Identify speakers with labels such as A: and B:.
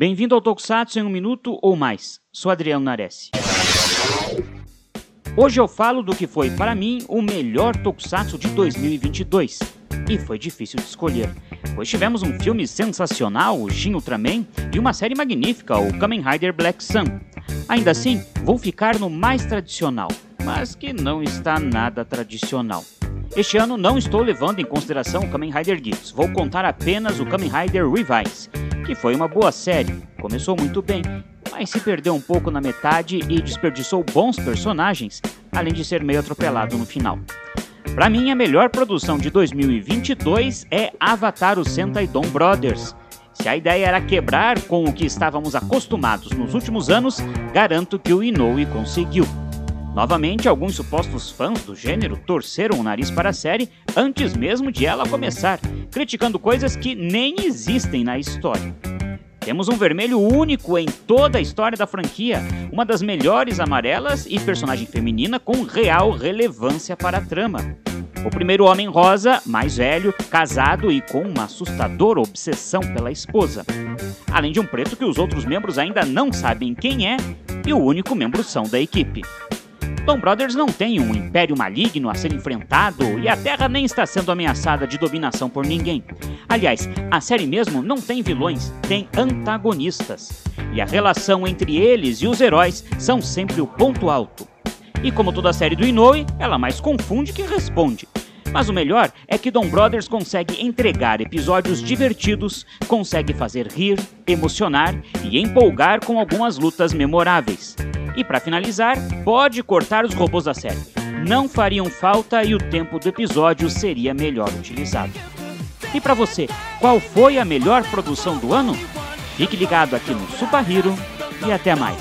A: Bem-vindo ao Tokusatsu em um minuto ou mais. Sou Adriano Nares. Hoje eu falo do que foi para mim o melhor Tokusatsu de 2022. E foi difícil de escolher, pois tivemos um filme sensacional, o Shin Ultraman, e uma série magnífica, o Kamen Rider Black Sun. Ainda assim, vou ficar no mais tradicional, mas que não está nada tradicional. Este ano não estou levando em consideração o Kamen Rider Gifts, vou contar apenas o Kamen Rider Revise, que foi uma boa série, começou muito bem, mas se perdeu um pouco na metade e desperdiçou bons personagens, além de ser meio atropelado no final. Para mim, a melhor produção de 2022 é Avatar o Sentai Don Brothers. Se a ideia era quebrar com o que estávamos acostumados nos últimos anos, garanto que o Inoue conseguiu. Novamente, alguns supostos fãs do gênero torceram o nariz para a série antes mesmo de ela começar, criticando coisas que nem existem na história. Temos um vermelho único em toda a história da franquia, uma das melhores amarelas e personagem feminina com real relevância para a trama. O primeiro homem rosa, mais velho, casado e com uma assustadora obsessão pela esposa. Além de um preto que os outros membros ainda não sabem quem é e o único membro são da equipe. Tom Brothers não tem um império maligno a ser enfrentado e a Terra nem está sendo ameaçada de dominação por ninguém. Aliás, a série mesmo não tem vilões, tem antagonistas. E a relação entre eles e os heróis são sempre o ponto alto. E como toda série do Inoue, ela mais confunde que responde. Mas o melhor é que Dom Brothers consegue entregar episódios divertidos, consegue fazer rir, emocionar e empolgar com algumas lutas memoráveis. E para finalizar, pode cortar os robôs da série. Não fariam falta e o tempo do episódio seria melhor utilizado. E para você, qual foi a melhor produção do ano? Fique ligado aqui no Super Hero e até mais.